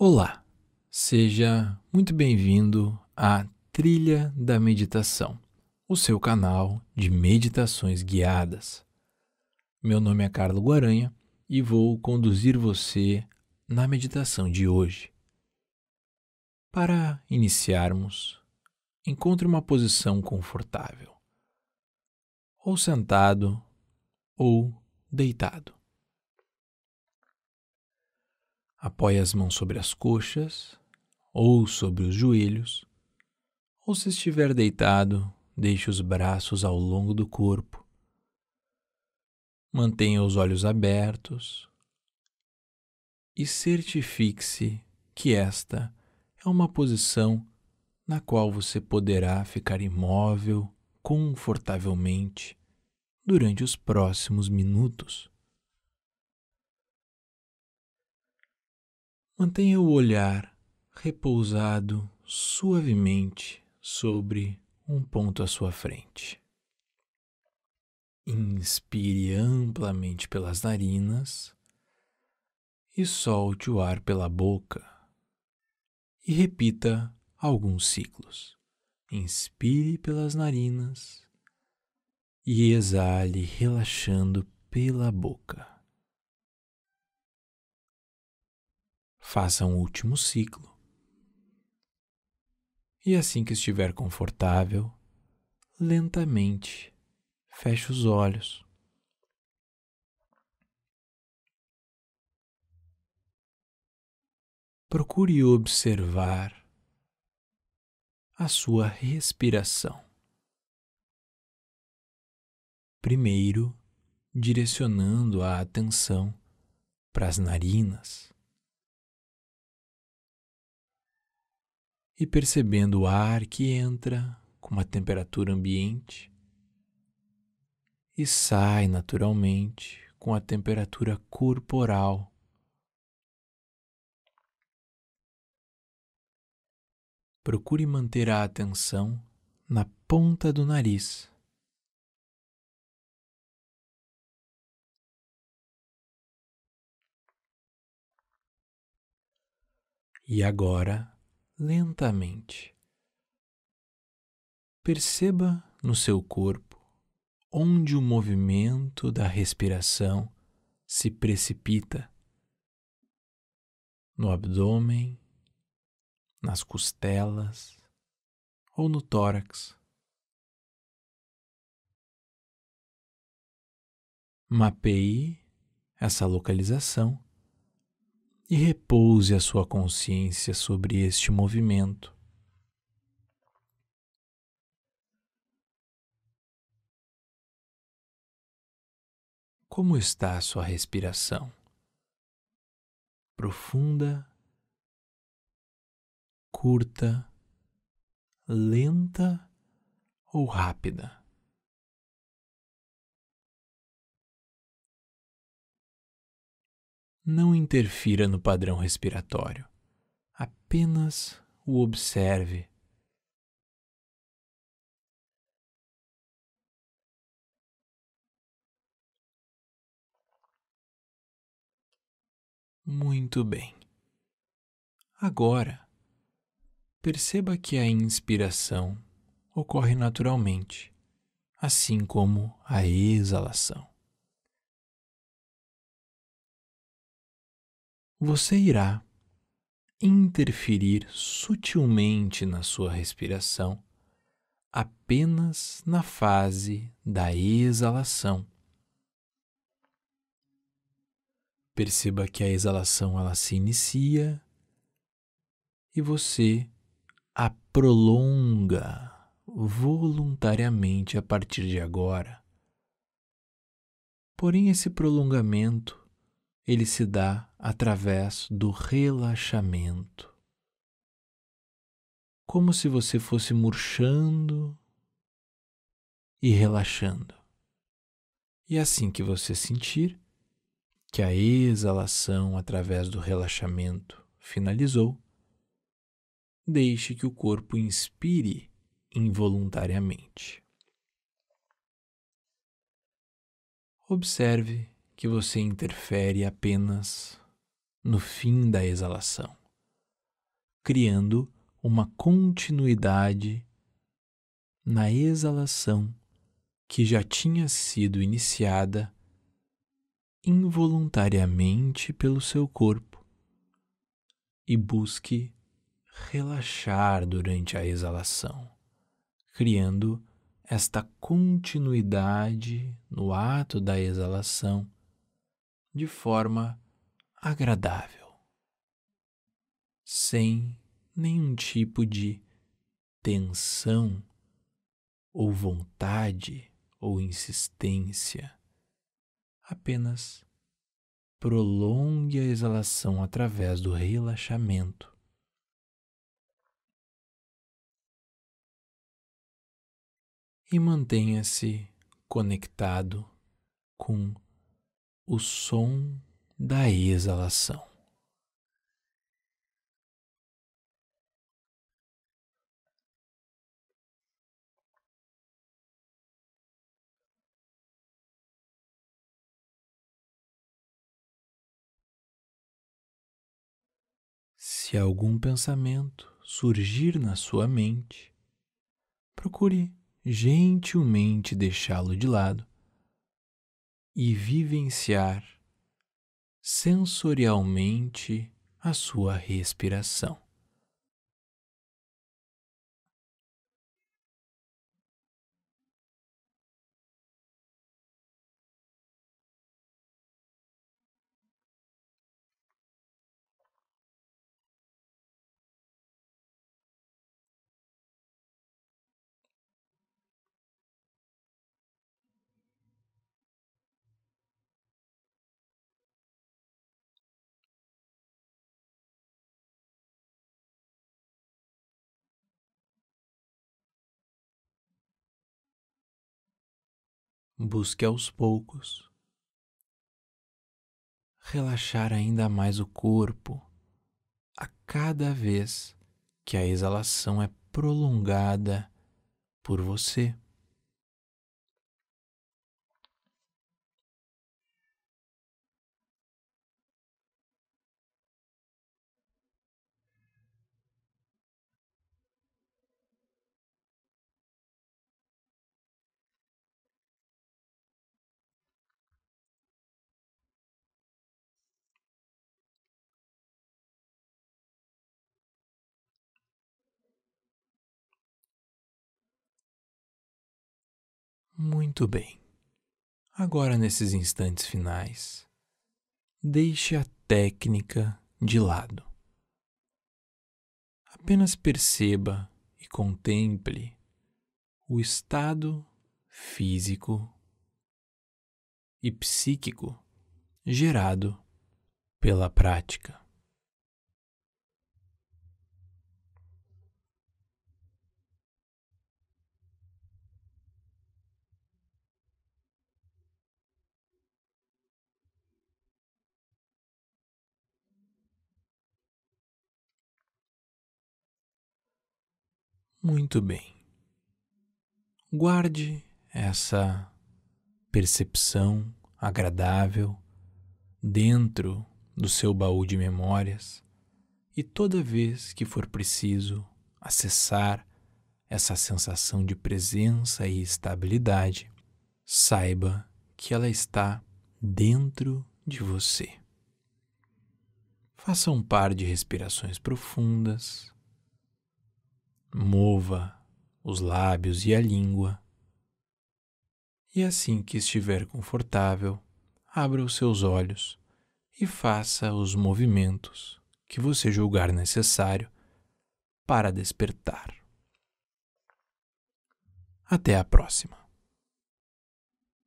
Olá, seja muito bem-vindo à Trilha da Meditação, o seu canal de meditações guiadas. Meu nome é Carlos Guaranha e vou conduzir você na meditação de hoje. Para iniciarmos, encontre uma posição confortável, ou sentado ou deitado. Apoie as mãos sobre as coxas ou sobre os joelhos, ou se estiver deitado, deixe os braços ao longo do corpo. Mantenha os olhos abertos e certifique-se que esta é uma posição na qual você poderá ficar imóvel confortavelmente durante os próximos minutos. Mantenha o olhar repousado suavemente sobre um ponto à sua frente. Inspire amplamente pelas narinas e solte o ar pela boca. E repita alguns ciclos. Inspire pelas narinas e exale relaxando pela boca. Faça um último ciclo. E assim que estiver confortável, lentamente feche os olhos. Procure observar a sua respiração. Primeiro, direcionando a atenção para as narinas. E percebendo o ar que entra com uma temperatura ambiente e sai naturalmente com a temperatura corporal. Procure manter a atenção na ponta do nariz. E agora lentamente. Perceba no seu corpo onde o movimento da respiração se precipita no abdômen, nas costelas ou no tórax. Mapeie essa localização e repouse a sua consciência sobre este movimento. Como está a sua respiração? Profunda, curta, lenta ou rápida? Não interfira no padrão respiratório, apenas o observe. Muito bem. Agora, perceba que a inspiração ocorre naturalmente, assim como a exalação. Você irá interferir sutilmente na sua respiração apenas na fase da exalação. Perceba que a exalação ela se inicia e você a prolonga voluntariamente a partir de agora. Porém, esse prolongamento ele se dá através do relaxamento. Como se você fosse murchando e relaxando. E assim que você sentir que a exalação através do relaxamento finalizou, deixe que o corpo inspire involuntariamente. Observe que você interfere apenas no fim da exalação, criando uma continuidade na exalação que já tinha sido iniciada involuntariamente pelo seu corpo. E busque relaxar durante a exalação, criando esta continuidade no ato da exalação de forma agradável, sem nenhum tipo de tensão ou vontade ou insistência. Apenas prolongue a exalação através do relaxamento. E mantenha-se conectado com o som da exalação. Se algum pensamento surgir na sua mente, procure gentilmente deixá-lo de lado e vivenciar sensorialmente a sua respiração. Busque aos poucos relaxar ainda mais o corpo a cada vez que a exalação é prolongada por você. Muito bem. Agora, nesses instantes finais, deixe a técnica de lado. Apenas perceba e contemple o estado físico e psíquico gerado pela prática. Muito bem. Guarde essa percepção agradável dentro do seu baú de memórias e toda vez que for preciso acessar essa sensação de presença e estabilidade, saiba que ela está dentro de você. Faça um par de respirações profundas Mova os lábios e a língua. E assim que estiver confortável, abra os seus olhos e faça os movimentos que você julgar necessário para despertar. Até a próxima.